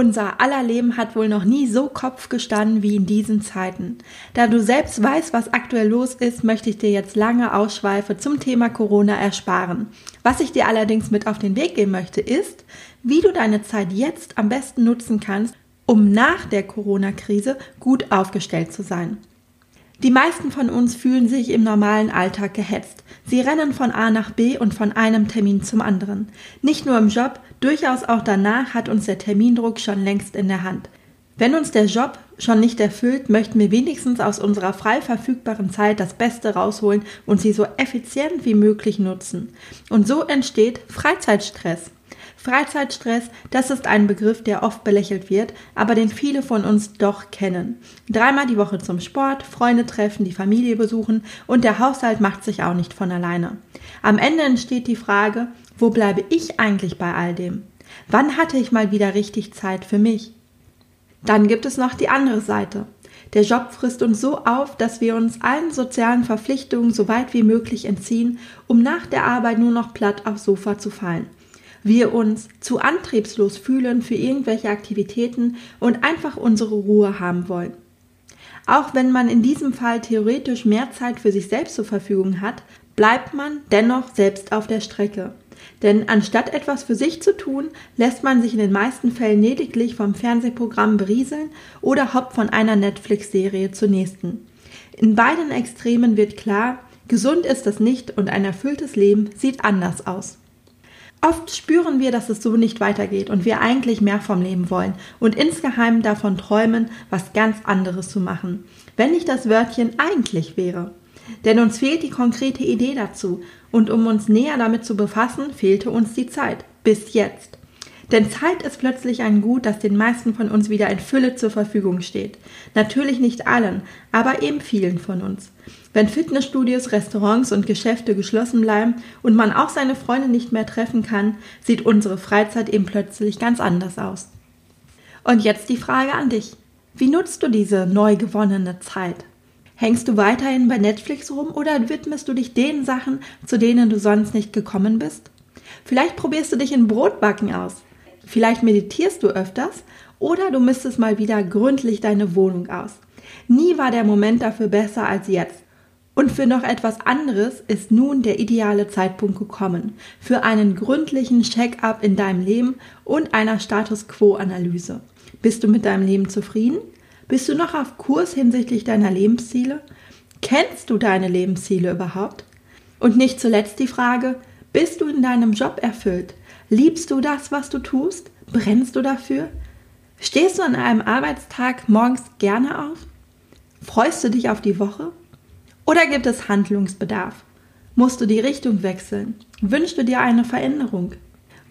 Unser aller Leben hat wohl noch nie so Kopf gestanden wie in diesen Zeiten. Da du selbst weißt, was aktuell los ist, möchte ich dir jetzt lange Ausschweife zum Thema Corona ersparen. Was ich dir allerdings mit auf den Weg geben möchte, ist, wie du deine Zeit jetzt am besten nutzen kannst, um nach der Corona-Krise gut aufgestellt zu sein. Die meisten von uns fühlen sich im normalen Alltag gehetzt. Sie rennen von A nach B und von einem Termin zum anderen. Nicht nur im Job, durchaus auch danach hat uns der Termindruck schon längst in der Hand. Wenn uns der Job schon nicht erfüllt, möchten wir wenigstens aus unserer frei verfügbaren Zeit das Beste rausholen und sie so effizient wie möglich nutzen. Und so entsteht Freizeitstress. Freizeitstress, das ist ein Begriff, der oft belächelt wird, aber den viele von uns doch kennen. Dreimal die Woche zum Sport, Freunde treffen, die Familie besuchen und der Haushalt macht sich auch nicht von alleine. Am Ende entsteht die Frage, wo bleibe ich eigentlich bei all dem? Wann hatte ich mal wieder richtig Zeit für mich? Dann gibt es noch die andere Seite. Der Job frisst uns so auf, dass wir uns allen sozialen Verpflichtungen so weit wie möglich entziehen, um nach der Arbeit nur noch platt aufs Sofa zu fallen wir uns zu antriebslos fühlen für irgendwelche Aktivitäten und einfach unsere Ruhe haben wollen. Auch wenn man in diesem Fall theoretisch mehr Zeit für sich selbst zur Verfügung hat, bleibt man dennoch selbst auf der Strecke. Denn anstatt etwas für sich zu tun, lässt man sich in den meisten Fällen lediglich vom Fernsehprogramm berieseln oder hoppt von einer Netflix-Serie zur nächsten. In beiden Extremen wird klar, gesund ist das nicht und ein erfülltes Leben sieht anders aus. Oft spüren wir, dass es so nicht weitergeht und wir eigentlich mehr vom Leben wollen und insgeheim davon träumen, was ganz anderes zu machen, wenn nicht das Wörtchen eigentlich wäre. Denn uns fehlt die konkrete Idee dazu und um uns näher damit zu befassen, fehlte uns die Zeit. Bis jetzt. Denn Zeit ist plötzlich ein Gut, das den meisten von uns wieder in Fülle zur Verfügung steht. Natürlich nicht allen, aber eben vielen von uns. Wenn Fitnessstudios, Restaurants und Geschäfte geschlossen bleiben und man auch seine Freunde nicht mehr treffen kann, sieht unsere Freizeit eben plötzlich ganz anders aus. Und jetzt die Frage an dich. Wie nutzt du diese neu gewonnene Zeit? Hängst du weiterhin bei Netflix rum oder widmest du dich den Sachen, zu denen du sonst nicht gekommen bist? Vielleicht probierst du dich in Brotbacken aus. Vielleicht meditierst du öfters oder du misstest mal wieder gründlich deine Wohnung aus. Nie war der Moment dafür besser als jetzt. Und für noch etwas anderes ist nun der ideale Zeitpunkt gekommen. Für einen gründlichen Check-up in deinem Leben und einer Status Quo-Analyse. Bist du mit deinem Leben zufrieden? Bist du noch auf Kurs hinsichtlich deiner Lebensziele? Kennst du deine Lebensziele überhaupt? Und nicht zuletzt die Frage, bist du in deinem Job erfüllt? Liebst du das, was du tust? Brennst du dafür? Stehst du an einem Arbeitstag morgens gerne auf? Freust du dich auf die Woche? Oder gibt es Handlungsbedarf? Musst du die Richtung wechseln? Wünschst du dir eine Veränderung?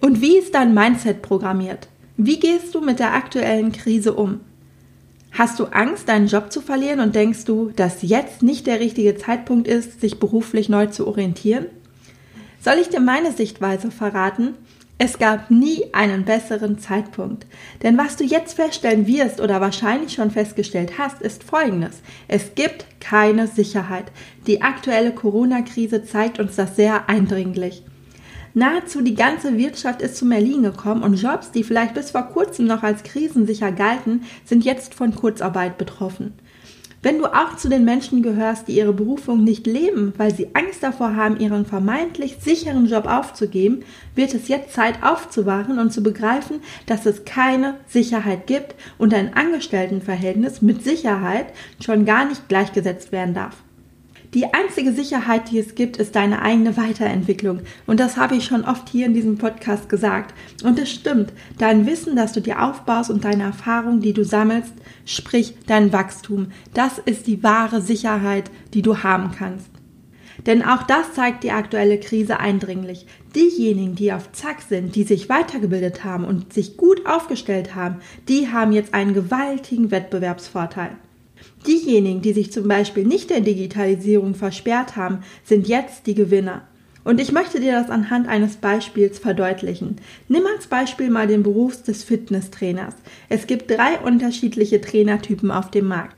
Und wie ist dein Mindset programmiert? Wie gehst du mit der aktuellen Krise um? Hast du Angst, deinen Job zu verlieren und denkst du, dass jetzt nicht der richtige Zeitpunkt ist, sich beruflich neu zu orientieren? Soll ich dir meine Sichtweise verraten? Es gab nie einen besseren Zeitpunkt. Denn was du jetzt feststellen wirst oder wahrscheinlich schon festgestellt hast, ist Folgendes. Es gibt keine Sicherheit. Die aktuelle Corona-Krise zeigt uns das sehr eindringlich. Nahezu die ganze Wirtschaft ist zum Erliegen gekommen und Jobs, die vielleicht bis vor kurzem noch als krisensicher galten, sind jetzt von Kurzarbeit betroffen. Wenn du auch zu den Menschen gehörst, die ihre Berufung nicht leben, weil sie Angst davor haben, ihren vermeintlich sicheren Job aufzugeben, wird es jetzt Zeit aufzuwachen und zu begreifen, dass es keine Sicherheit gibt und ein Angestelltenverhältnis mit Sicherheit schon gar nicht gleichgesetzt werden darf. Die einzige Sicherheit, die es gibt, ist deine eigene Weiterentwicklung. Und das habe ich schon oft hier in diesem Podcast gesagt. Und es stimmt, dein Wissen, das du dir aufbaust und deine Erfahrung, die du sammelst, sprich dein Wachstum, das ist die wahre Sicherheit, die du haben kannst. Denn auch das zeigt die aktuelle Krise eindringlich. Diejenigen, die auf Zack sind, die sich weitergebildet haben und sich gut aufgestellt haben, die haben jetzt einen gewaltigen Wettbewerbsvorteil. Diejenigen, die sich zum Beispiel nicht der Digitalisierung versperrt haben, sind jetzt die Gewinner. Und ich möchte dir das anhand eines Beispiels verdeutlichen. Nimm als Beispiel mal den Beruf des Fitnesstrainers. Es gibt drei unterschiedliche Trainertypen auf dem Markt.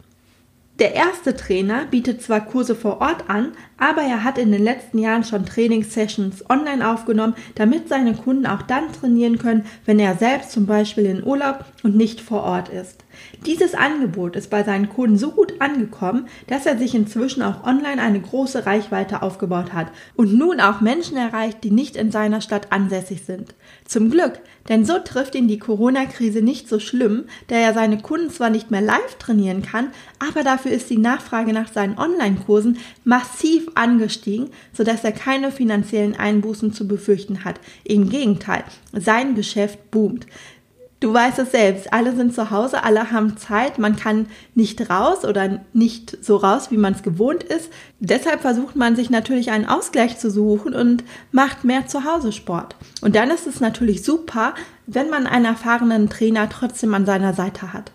Der erste Trainer bietet zwar Kurse vor Ort an, aber er hat in den letzten Jahren schon Trainingssessions online aufgenommen, damit seine Kunden auch dann trainieren können, wenn er selbst zum Beispiel in Urlaub und nicht vor Ort ist. Dieses Angebot ist bei seinen Kunden so gut angekommen, dass er sich inzwischen auch online eine große Reichweite aufgebaut hat und nun auch Menschen erreicht, die nicht in seiner Stadt ansässig sind. Zum Glück, denn so trifft ihn die Corona-Krise nicht so schlimm, da er seine Kunden zwar nicht mehr live trainieren kann, aber dafür ist die Nachfrage nach seinen Online-Kursen massiv angestiegen, sodass er keine finanziellen Einbußen zu befürchten hat. Im Gegenteil, sein Geschäft boomt. Du weißt es selbst, alle sind zu Hause, alle haben Zeit, man kann nicht raus oder nicht so raus, wie man es gewohnt ist. Deshalb versucht man sich natürlich einen Ausgleich zu suchen und macht mehr Zuhause-Sport. Und dann ist es natürlich super, wenn man einen erfahrenen Trainer trotzdem an seiner Seite hat.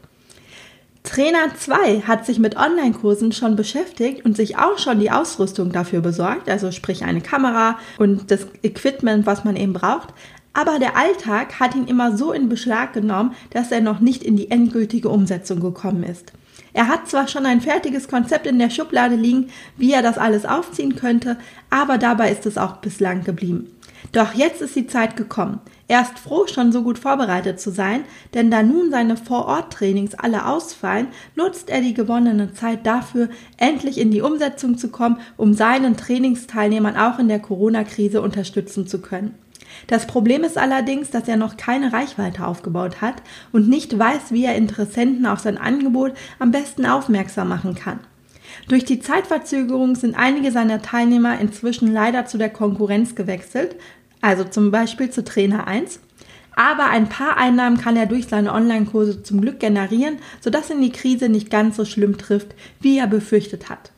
Trainer 2 hat sich mit Online-Kursen schon beschäftigt und sich auch schon die Ausrüstung dafür besorgt, also sprich eine Kamera und das Equipment, was man eben braucht. Aber der Alltag hat ihn immer so in Beschlag genommen, dass er noch nicht in die endgültige Umsetzung gekommen ist. Er hat zwar schon ein fertiges Konzept in der Schublade liegen, wie er das alles aufziehen könnte, aber dabei ist es auch bislang geblieben. Doch jetzt ist die Zeit gekommen. Er ist froh, schon so gut vorbereitet zu sein, denn da nun seine Vor-Ort-Trainings alle ausfallen, nutzt er die gewonnene Zeit dafür, endlich in die Umsetzung zu kommen, um seinen Trainingsteilnehmern auch in der Corona-Krise unterstützen zu können. Das Problem ist allerdings, dass er noch keine Reichweite aufgebaut hat und nicht weiß, wie er Interessenten auf sein Angebot am besten aufmerksam machen kann. Durch die Zeitverzögerung sind einige seiner Teilnehmer inzwischen leider zu der Konkurrenz gewechselt, also zum Beispiel zu Trainer 1. Aber ein paar Einnahmen kann er durch seine Online-Kurse zum Glück generieren, sodass ihn die Krise nicht ganz so schlimm trifft, wie er befürchtet hat.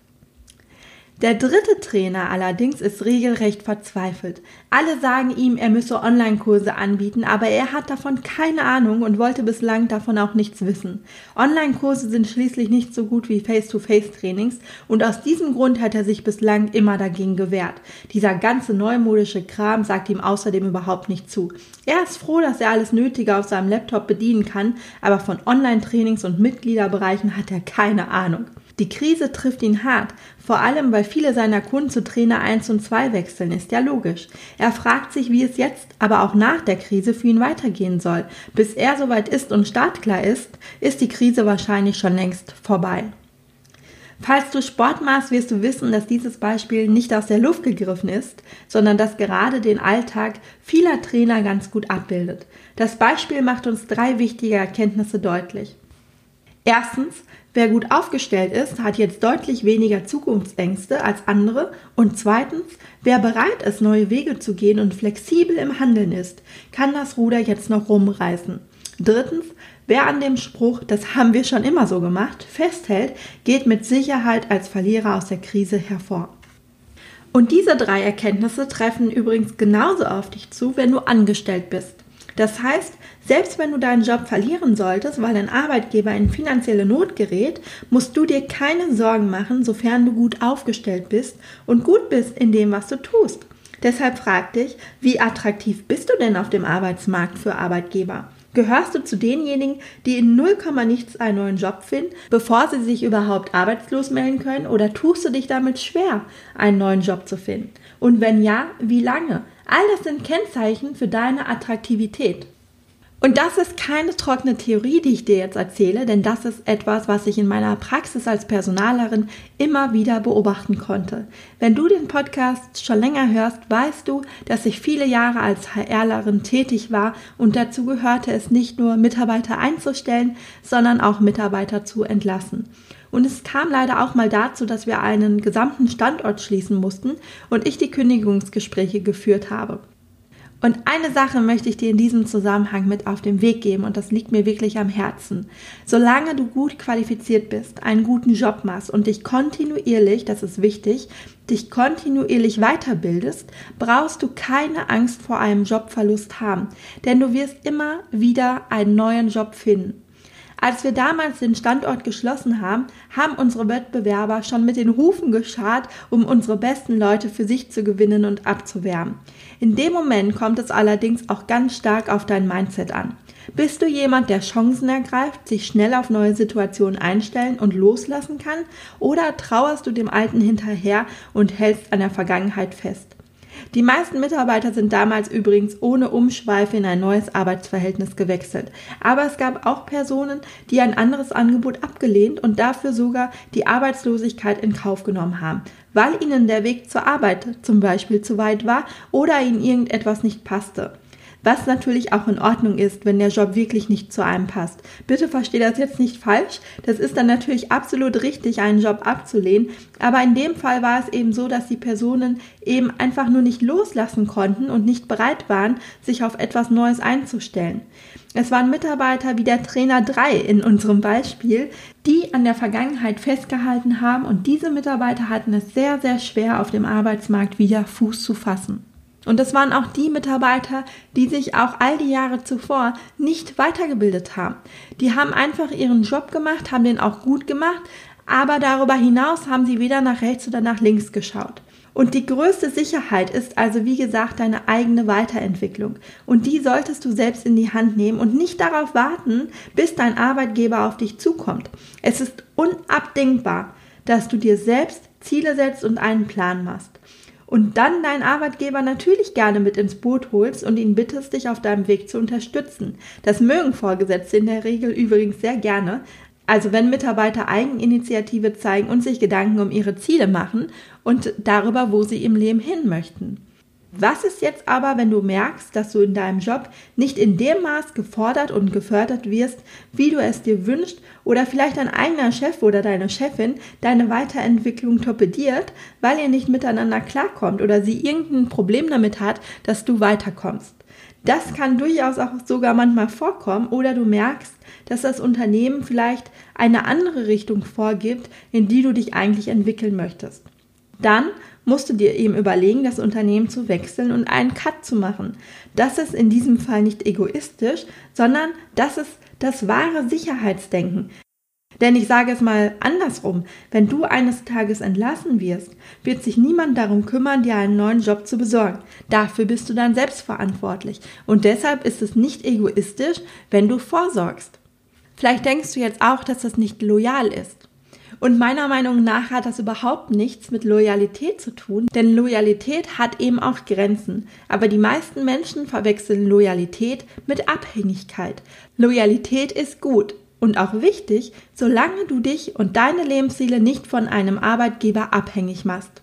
Der dritte Trainer allerdings ist regelrecht verzweifelt. Alle sagen ihm, er müsse Online-Kurse anbieten, aber er hat davon keine Ahnung und wollte bislang davon auch nichts wissen. Online-Kurse sind schließlich nicht so gut wie Face-to-Face-Trainings und aus diesem Grund hat er sich bislang immer dagegen gewehrt. Dieser ganze neumodische Kram sagt ihm außerdem überhaupt nicht zu. Er ist froh, dass er alles Nötige auf seinem Laptop bedienen kann, aber von Online-Trainings und Mitgliederbereichen hat er keine Ahnung. Die Krise trifft ihn hart, vor allem weil viele seiner Kunden zu Trainer 1 und 2 wechseln, ist ja logisch. Er fragt sich, wie es jetzt, aber auch nach der Krise für ihn weitergehen soll. Bis er soweit ist und startklar ist, ist die Krise wahrscheinlich schon längst vorbei. Falls du Sport machst, wirst du wissen, dass dieses Beispiel nicht aus der Luft gegriffen ist, sondern dass gerade den Alltag vieler Trainer ganz gut abbildet. Das Beispiel macht uns drei wichtige Erkenntnisse deutlich. Erstens, wer gut aufgestellt ist, hat jetzt deutlich weniger Zukunftsängste als andere. Und zweitens, wer bereit ist, neue Wege zu gehen und flexibel im Handeln ist, kann das Ruder jetzt noch rumreißen. Drittens, wer an dem Spruch, das haben wir schon immer so gemacht, festhält, geht mit Sicherheit als Verlierer aus der Krise hervor. Und diese drei Erkenntnisse treffen übrigens genauso auf dich zu, wenn du angestellt bist. Das heißt, selbst wenn du deinen Job verlieren solltest, weil dein Arbeitgeber in finanzielle Not gerät, musst du dir keine Sorgen machen, sofern du gut aufgestellt bist und gut bist in dem, was du tust. Deshalb frag dich, wie attraktiv bist du denn auf dem Arbeitsmarkt für Arbeitgeber? Gehörst du zu denjenigen, die in 0, nichts einen neuen Job finden, bevor sie sich überhaupt arbeitslos melden können? Oder tust du dich damit schwer, einen neuen Job zu finden? Und wenn ja, wie lange? All das sind Kennzeichen für deine Attraktivität. Und das ist keine trockene Theorie, die ich dir jetzt erzähle, denn das ist etwas, was ich in meiner Praxis als Personalerin immer wieder beobachten konnte. Wenn du den Podcast schon länger hörst, weißt du, dass ich viele Jahre als HRlerin tätig war und dazu gehörte es nicht nur Mitarbeiter einzustellen, sondern auch Mitarbeiter zu entlassen. Und es kam leider auch mal dazu, dass wir einen gesamten Standort schließen mussten und ich die Kündigungsgespräche geführt habe. Und eine Sache möchte ich dir in diesem Zusammenhang mit auf den Weg geben und das liegt mir wirklich am Herzen. Solange du gut qualifiziert bist, einen guten Job machst und dich kontinuierlich, das ist wichtig, dich kontinuierlich weiterbildest, brauchst du keine Angst vor einem Jobverlust haben, denn du wirst immer wieder einen neuen Job finden. Als wir damals den Standort geschlossen haben, haben unsere Wettbewerber schon mit den Hufen geschart, um unsere besten Leute für sich zu gewinnen und abzuwärmen. In dem Moment kommt es allerdings auch ganz stark auf dein Mindset an. Bist du jemand, der Chancen ergreift, sich schnell auf neue Situationen einstellen und loslassen kann? Oder trauerst du dem Alten hinterher und hältst an der Vergangenheit fest? Die meisten Mitarbeiter sind damals übrigens ohne Umschweife in ein neues Arbeitsverhältnis gewechselt. Aber es gab auch Personen, die ein anderes Angebot abgelehnt und dafür sogar die Arbeitslosigkeit in Kauf genommen haben, weil ihnen der Weg zur Arbeit zum Beispiel zu weit war oder ihnen irgendetwas nicht passte. Was natürlich auch in Ordnung ist, wenn der Job wirklich nicht zu einem passt. Bitte verstehe das jetzt nicht falsch. Das ist dann natürlich absolut richtig, einen Job abzulehnen. Aber in dem Fall war es eben so, dass die Personen eben einfach nur nicht loslassen konnten und nicht bereit waren, sich auf etwas Neues einzustellen. Es waren Mitarbeiter wie der Trainer 3 in unserem Beispiel, die an der Vergangenheit festgehalten haben und diese Mitarbeiter hatten es sehr, sehr schwer auf dem Arbeitsmarkt wieder Fuß zu fassen. Und das waren auch die Mitarbeiter, die sich auch all die Jahre zuvor nicht weitergebildet haben. Die haben einfach ihren Job gemacht, haben den auch gut gemacht, aber darüber hinaus haben sie weder nach rechts oder nach links geschaut. Und die größte Sicherheit ist also, wie gesagt, deine eigene Weiterentwicklung. Und die solltest du selbst in die Hand nehmen und nicht darauf warten, bis dein Arbeitgeber auf dich zukommt. Es ist unabdingbar, dass du dir selbst Ziele setzt und einen Plan machst und dann deinen Arbeitgeber natürlich gerne mit ins Boot holst und ihn bittest, dich auf deinem Weg zu unterstützen. Das mögen Vorgesetzte in der Regel übrigens sehr gerne. Also wenn Mitarbeiter Eigeninitiative zeigen und sich Gedanken um ihre Ziele machen und darüber, wo sie im Leben hin möchten. Was ist jetzt aber, wenn du merkst, dass du in deinem Job nicht in dem Maß gefordert und gefördert wirst, wie du es dir wünschst, oder vielleicht dein eigener Chef oder deine Chefin deine Weiterentwicklung torpediert, weil ihr nicht miteinander klarkommt oder sie irgendein Problem damit hat, dass du weiterkommst? Das kann durchaus auch sogar manchmal vorkommen oder du merkst, dass das Unternehmen vielleicht eine andere Richtung vorgibt, in die du dich eigentlich entwickeln möchtest. Dann musst du dir eben überlegen, das Unternehmen zu wechseln und einen Cut zu machen. Das ist in diesem Fall nicht egoistisch, sondern das ist das wahre Sicherheitsdenken. Denn ich sage es mal andersrum, wenn du eines Tages entlassen wirst, wird sich niemand darum kümmern, dir einen neuen Job zu besorgen. Dafür bist du dann selbst verantwortlich. Und deshalb ist es nicht egoistisch, wenn du vorsorgst. Vielleicht denkst du jetzt auch, dass das nicht loyal ist. Und meiner Meinung nach hat das überhaupt nichts mit Loyalität zu tun, denn Loyalität hat eben auch Grenzen. Aber die meisten Menschen verwechseln Loyalität mit Abhängigkeit. Loyalität ist gut und auch wichtig, solange du dich und deine Lebensziele nicht von einem Arbeitgeber abhängig machst.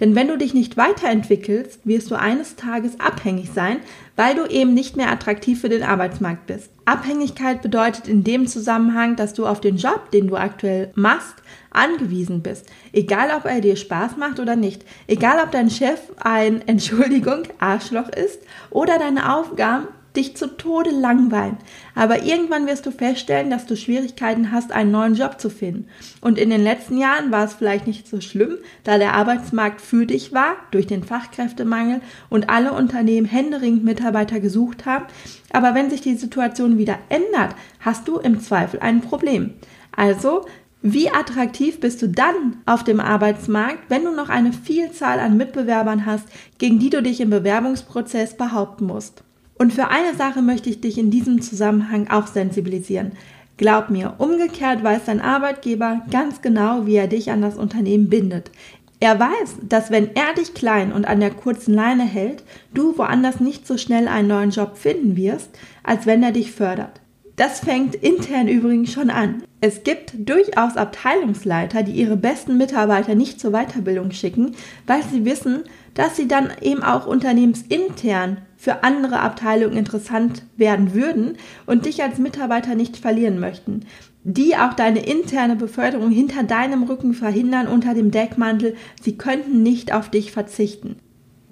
Denn wenn du dich nicht weiterentwickelst, wirst du eines Tages abhängig sein, weil du eben nicht mehr attraktiv für den Arbeitsmarkt bist. Abhängigkeit bedeutet in dem Zusammenhang, dass du auf den Job, den du aktuell machst, angewiesen bist. Egal, ob er dir Spaß macht oder nicht. Egal, ob dein Chef ein, Entschuldigung, Arschloch ist oder deine Aufgaben dich zu Tode langweilen. Aber irgendwann wirst du feststellen, dass du Schwierigkeiten hast, einen neuen Job zu finden. Und in den letzten Jahren war es vielleicht nicht so schlimm, da der Arbeitsmarkt für dich war, durch den Fachkräftemangel und alle Unternehmen händeringend Mitarbeiter gesucht haben. Aber wenn sich die Situation wieder ändert, hast du im Zweifel ein Problem. Also wie attraktiv bist du dann auf dem Arbeitsmarkt, wenn du noch eine Vielzahl an Mitbewerbern hast, gegen die du dich im Bewerbungsprozess behaupten musst? Und für eine Sache möchte ich dich in diesem Zusammenhang auch sensibilisieren. Glaub mir, umgekehrt weiß dein Arbeitgeber ganz genau, wie er dich an das Unternehmen bindet. Er weiß, dass wenn er dich klein und an der kurzen Leine hält, du woanders nicht so schnell einen neuen Job finden wirst, als wenn er dich fördert. Das fängt intern übrigens schon an. Es gibt durchaus Abteilungsleiter, die ihre besten Mitarbeiter nicht zur Weiterbildung schicken, weil sie wissen, dass sie dann eben auch unternehmensintern für andere Abteilungen interessant werden würden und dich als Mitarbeiter nicht verlieren möchten. Die auch deine interne Beförderung hinter deinem Rücken verhindern unter dem Deckmantel, sie könnten nicht auf dich verzichten.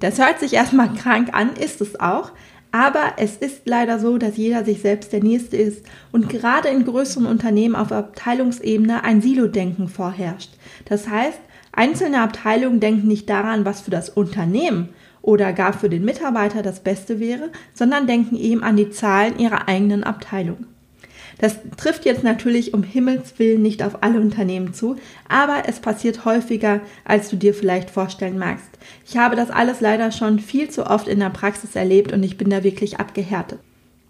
Das hört sich erstmal krank an, ist es auch, aber es ist leider so, dass jeder sich selbst der Nächste ist und gerade in größeren Unternehmen auf Abteilungsebene ein Silo-Denken vorherrscht. Das heißt, einzelne Abteilungen denken nicht daran, was für das Unternehmen oder gar für den Mitarbeiter das Beste wäre, sondern denken eben an die Zahlen ihrer eigenen Abteilung. Das trifft jetzt natürlich um Himmels Willen nicht auf alle Unternehmen zu, aber es passiert häufiger, als du dir vielleicht vorstellen magst. Ich habe das alles leider schon viel zu oft in der Praxis erlebt und ich bin da wirklich abgehärtet.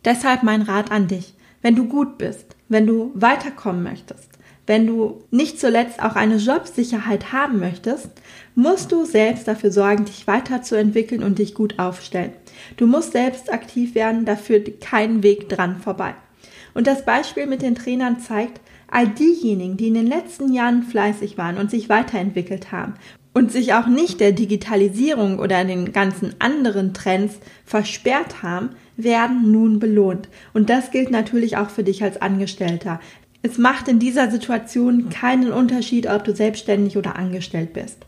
Deshalb mein Rat an dich. Wenn du gut bist, wenn du weiterkommen möchtest, wenn du nicht zuletzt auch eine Jobsicherheit haben möchtest, musst du selbst dafür sorgen, dich weiterzuentwickeln und dich gut aufstellen. Du musst selbst aktiv werden, da führt kein Weg dran vorbei. Und das Beispiel mit den Trainern zeigt, all diejenigen, die in den letzten Jahren fleißig waren und sich weiterentwickelt haben und sich auch nicht der Digitalisierung oder den ganzen anderen Trends versperrt haben, werden nun belohnt. Und das gilt natürlich auch für dich als Angestellter. Es macht in dieser Situation keinen Unterschied, ob du selbstständig oder angestellt bist.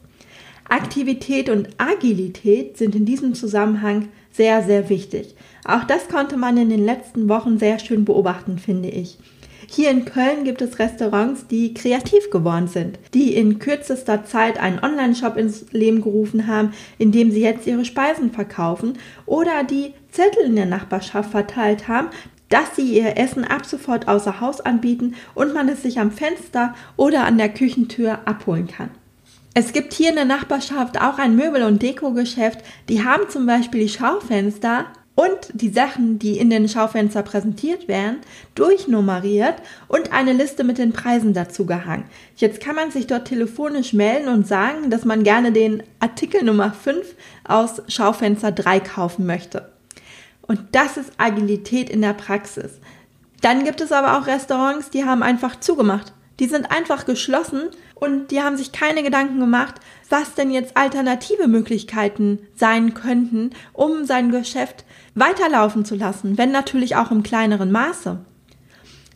Aktivität und Agilität sind in diesem Zusammenhang sehr, sehr wichtig. Auch das konnte man in den letzten Wochen sehr schön beobachten, finde ich. Hier in Köln gibt es Restaurants, die kreativ geworden sind, die in kürzester Zeit einen Online-Shop ins Leben gerufen haben, in dem sie jetzt ihre Speisen verkaufen oder die Zettel in der Nachbarschaft verteilt haben, dass sie ihr Essen ab sofort außer Haus anbieten und man es sich am Fenster oder an der Küchentür abholen kann. Es gibt hier in der Nachbarschaft auch ein Möbel- und Dekogeschäft. Die haben zum Beispiel die Schaufenster und die Sachen, die in den Schaufenster präsentiert werden, durchnummeriert und eine Liste mit den Preisen dazu gehangen. Jetzt kann man sich dort telefonisch melden und sagen, dass man gerne den Artikel Nummer 5 aus Schaufenster 3 kaufen möchte. Und das ist Agilität in der Praxis. Dann gibt es aber auch Restaurants, die haben einfach zugemacht. Die sind einfach geschlossen und die haben sich keine Gedanken gemacht, was denn jetzt alternative Möglichkeiten sein könnten, um sein Geschäft weiterlaufen zu lassen, wenn natürlich auch im kleineren Maße.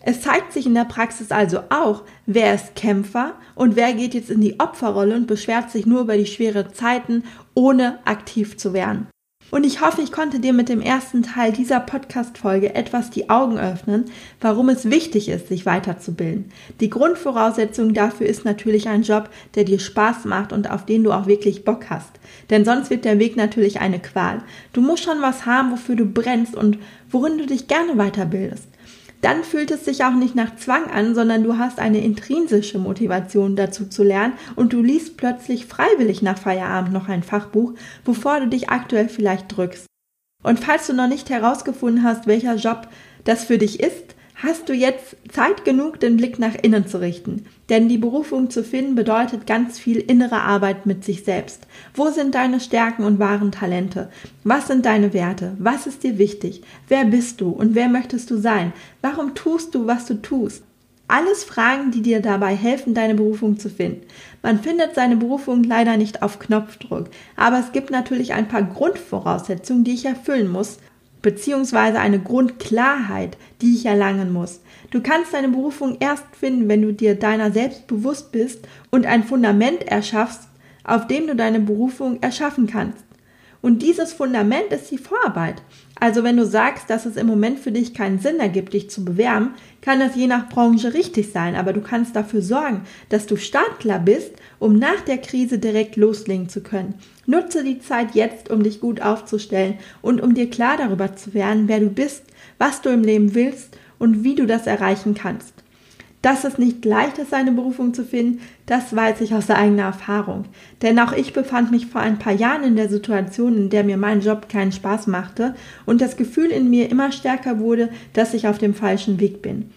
Es zeigt sich in der Praxis also auch, wer ist Kämpfer und wer geht jetzt in die Opferrolle und beschwert sich nur über die schweren Zeiten, ohne aktiv zu werden. Und ich hoffe, ich konnte dir mit dem ersten Teil dieser Podcast-Folge etwas die Augen öffnen, warum es wichtig ist, sich weiterzubilden. Die Grundvoraussetzung dafür ist natürlich ein Job, der dir Spaß macht und auf den du auch wirklich Bock hast. Denn sonst wird der Weg natürlich eine Qual. Du musst schon was haben, wofür du brennst und worin du dich gerne weiterbildest dann fühlt es sich auch nicht nach Zwang an, sondern du hast eine intrinsische Motivation dazu zu lernen und du liest plötzlich freiwillig nach Feierabend noch ein Fachbuch, wovor du dich aktuell vielleicht drückst. Und falls du noch nicht herausgefunden hast, welcher Job das für dich ist, hast du jetzt Zeit genug, den Blick nach innen zu richten. Denn die Berufung zu finden bedeutet ganz viel innere Arbeit mit sich selbst. Wo sind deine Stärken und wahren Talente? Was sind deine Werte? Was ist dir wichtig? Wer bist du und wer möchtest du sein? Warum tust du, was du tust? Alles Fragen, die dir dabei helfen, deine Berufung zu finden. Man findet seine Berufung leider nicht auf Knopfdruck, aber es gibt natürlich ein paar Grundvoraussetzungen, die ich erfüllen muss, beziehungsweise eine Grundklarheit, die ich erlangen muss. Du kannst deine Berufung erst finden, wenn du dir deiner selbst bewusst bist und ein Fundament erschaffst, auf dem du deine Berufung erschaffen kannst. Und dieses Fundament ist die Vorarbeit. Also wenn du sagst, dass es im Moment für dich keinen Sinn ergibt, dich zu bewerben, kann das je nach Branche richtig sein, aber du kannst dafür sorgen, dass du startklar bist, um nach der Krise direkt loslegen zu können. Nutze die Zeit jetzt, um dich gut aufzustellen und um dir klar darüber zu werden, wer du bist, was du im Leben willst und wie du das erreichen kannst. Dass es nicht leicht ist, seine Berufung zu finden, das weiß ich aus eigener Erfahrung. Denn auch ich befand mich vor ein paar Jahren in der Situation, in der mir mein Job keinen Spaß machte und das Gefühl in mir immer stärker wurde, dass ich auf dem falschen Weg bin.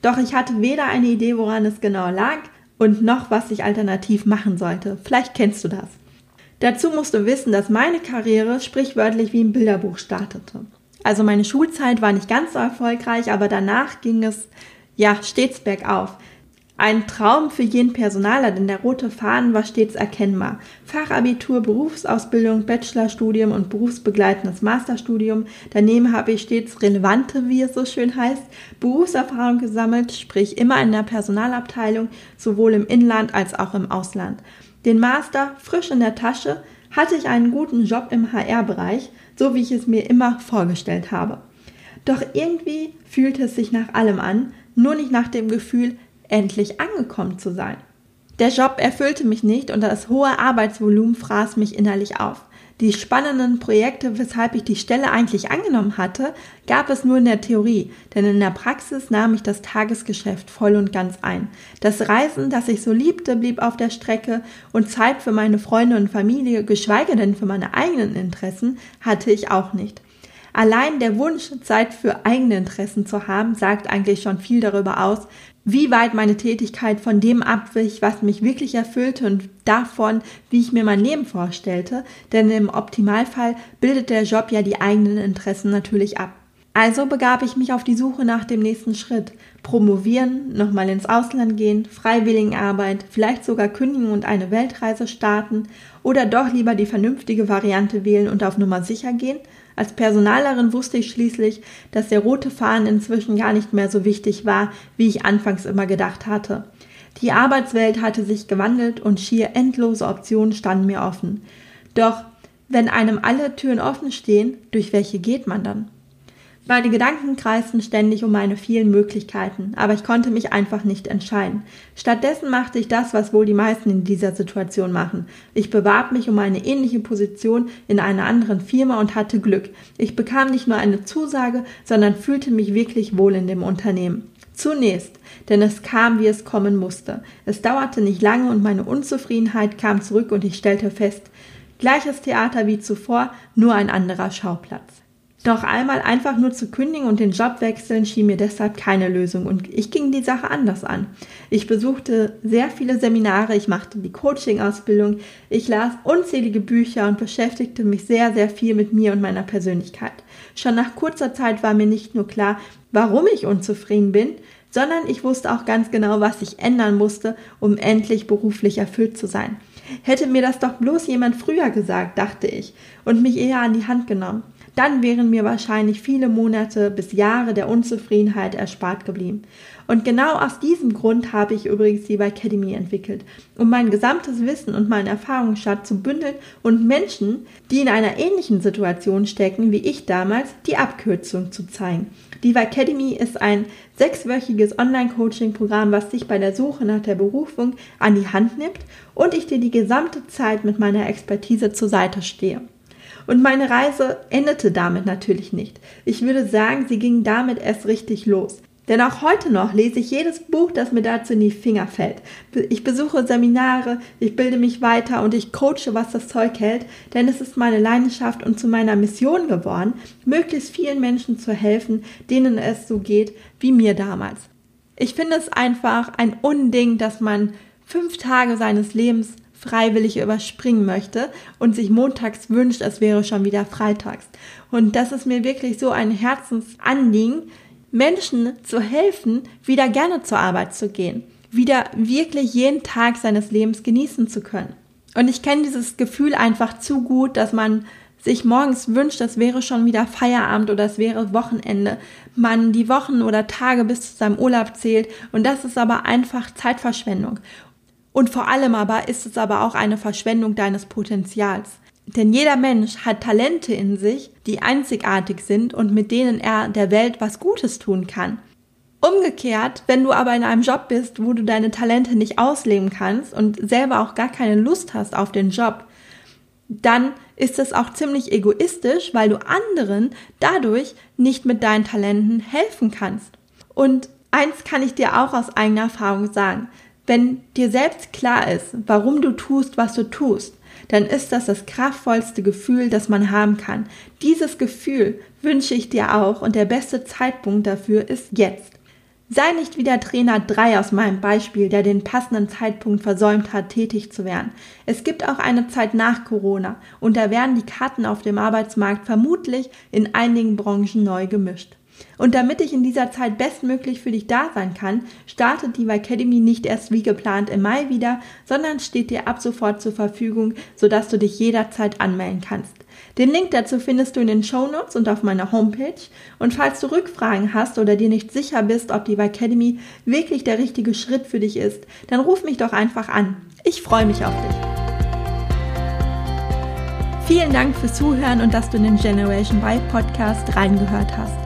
Doch ich hatte weder eine Idee, woran es genau lag, und noch, was ich alternativ machen sollte. Vielleicht kennst du das. Dazu musst du wissen, dass meine Karriere sprichwörtlich wie im Bilderbuch startete. Also meine Schulzeit war nicht ganz so erfolgreich, aber danach ging es ja stets bergauf. Ein Traum für jeden Personaler, denn der rote Faden war stets erkennbar. Fachabitur, Berufsausbildung, Bachelorstudium und berufsbegleitendes Masterstudium. Daneben habe ich stets relevante, wie es so schön heißt, Berufserfahrung gesammelt, sprich immer in der Personalabteilung, sowohl im Inland als auch im Ausland. Den Master frisch in der Tasche, hatte ich einen guten Job im HR-Bereich, so wie ich es mir immer vorgestellt habe. Doch irgendwie fühlte es sich nach allem an, nur nicht nach dem Gefühl, endlich angekommen zu sein. Der Job erfüllte mich nicht und das hohe Arbeitsvolumen fraß mich innerlich auf. Die spannenden Projekte, weshalb ich die Stelle eigentlich angenommen hatte, gab es nur in der Theorie, denn in der Praxis nahm ich das Tagesgeschäft voll und ganz ein. Das Reisen, das ich so liebte, blieb auf der Strecke und Zeit für meine Freunde und Familie, geschweige denn für meine eigenen Interessen, hatte ich auch nicht. Allein der Wunsch, Zeit für eigene Interessen zu haben, sagt eigentlich schon viel darüber aus, wie weit meine Tätigkeit von dem abwich, was mich wirklich erfüllte und davon, wie ich mir mein Leben vorstellte, denn im Optimalfall bildet der Job ja die eigenen Interessen natürlich ab. Also begab ich mich auf die Suche nach dem nächsten Schritt. Promovieren, nochmal ins Ausland gehen, Freiwilligenarbeit, vielleicht sogar kündigen und eine Weltreise starten oder doch lieber die vernünftige Variante wählen und auf Nummer sicher gehen – als Personalerin wusste ich schließlich, dass der rote Faden inzwischen gar nicht mehr so wichtig war, wie ich anfangs immer gedacht hatte. Die Arbeitswelt hatte sich gewandelt und schier endlose Optionen standen mir offen. Doch wenn einem alle Türen offen stehen, durch welche geht man dann? Meine Gedanken kreisten ständig um meine vielen Möglichkeiten, aber ich konnte mich einfach nicht entscheiden. Stattdessen machte ich das, was wohl die meisten in dieser Situation machen. Ich bewarb mich um eine ähnliche Position in einer anderen Firma und hatte Glück. Ich bekam nicht nur eine Zusage, sondern fühlte mich wirklich wohl in dem Unternehmen. Zunächst, denn es kam, wie es kommen musste. Es dauerte nicht lange und meine Unzufriedenheit kam zurück und ich stellte fest, gleiches Theater wie zuvor, nur ein anderer Schauplatz. Doch einmal einfach nur zu kündigen und den Job wechseln schien mir deshalb keine Lösung und ich ging die Sache anders an. Ich besuchte sehr viele Seminare, ich machte die Coaching-Ausbildung, ich las unzählige Bücher und beschäftigte mich sehr, sehr viel mit mir und meiner Persönlichkeit. Schon nach kurzer Zeit war mir nicht nur klar, warum ich unzufrieden bin, sondern ich wusste auch ganz genau, was ich ändern musste, um endlich beruflich erfüllt zu sein. Hätte mir das doch bloß jemand früher gesagt, dachte ich, und mich eher an die Hand genommen dann wären mir wahrscheinlich viele Monate bis Jahre der Unzufriedenheit erspart geblieben. Und genau aus diesem Grund habe ich übrigens die Academy entwickelt, um mein gesamtes Wissen und meinen Erfahrungsschatz zu bündeln und Menschen, die in einer ähnlichen Situation stecken wie ich damals, die Abkürzung zu zeigen. Die Academy ist ein sechswöchiges Online-Coaching-Programm, was dich bei der Suche nach der Berufung an die Hand nimmt und ich dir die gesamte Zeit mit meiner Expertise zur Seite stehe. Und meine Reise endete damit natürlich nicht. Ich würde sagen, sie ging damit erst richtig los. Denn auch heute noch lese ich jedes Buch, das mir dazu in die Finger fällt. Ich besuche Seminare, ich bilde mich weiter und ich coache, was das Zeug hält, denn es ist meine Leidenschaft und zu meiner Mission geworden, möglichst vielen Menschen zu helfen, denen es so geht wie mir damals. Ich finde es einfach ein Unding, dass man fünf Tage seines Lebens freiwillig überspringen möchte und sich montags wünscht, es wäre schon wieder freitags. Und das ist mir wirklich so ein Herzensanliegen, Menschen zu helfen, wieder gerne zur Arbeit zu gehen, wieder wirklich jeden Tag seines Lebens genießen zu können. Und ich kenne dieses Gefühl einfach zu gut, dass man sich morgens wünscht, es wäre schon wieder Feierabend oder es wäre Wochenende, man die Wochen oder Tage bis zu seinem Urlaub zählt und das ist aber einfach Zeitverschwendung. Und vor allem aber ist es aber auch eine Verschwendung deines Potenzials. Denn jeder Mensch hat Talente in sich, die einzigartig sind und mit denen er der Welt was Gutes tun kann. Umgekehrt, wenn du aber in einem Job bist, wo du deine Talente nicht ausleben kannst und selber auch gar keine Lust hast auf den Job, dann ist es auch ziemlich egoistisch, weil du anderen dadurch nicht mit deinen Talenten helfen kannst. Und eins kann ich dir auch aus eigener Erfahrung sagen. Wenn dir selbst klar ist, warum du tust, was du tust, dann ist das das kraftvollste Gefühl, das man haben kann. Dieses Gefühl wünsche ich dir auch und der beste Zeitpunkt dafür ist jetzt. Sei nicht wie der Trainer 3 aus meinem Beispiel, der den passenden Zeitpunkt versäumt hat, tätig zu werden. Es gibt auch eine Zeit nach Corona und da werden die Karten auf dem Arbeitsmarkt vermutlich in einigen Branchen neu gemischt. Und damit ich in dieser Zeit bestmöglich für dich da sein kann, startet die Academy nicht erst wie geplant im Mai wieder, sondern steht dir ab sofort zur Verfügung, sodass du dich jederzeit anmelden kannst. Den Link dazu findest du in den Show Notes und auf meiner Homepage. Und falls du Rückfragen hast oder dir nicht sicher bist, ob die Academy wirklich der richtige Schritt für dich ist, dann ruf mich doch einfach an. Ich freue mich auf dich. Vielen Dank fürs Zuhören und dass du in den Generation Y Podcast reingehört hast.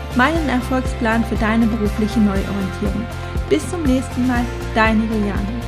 meinen Erfolgsplan für deine berufliche Neuorientierung. Bis zum nächsten Mal, deine Juliane.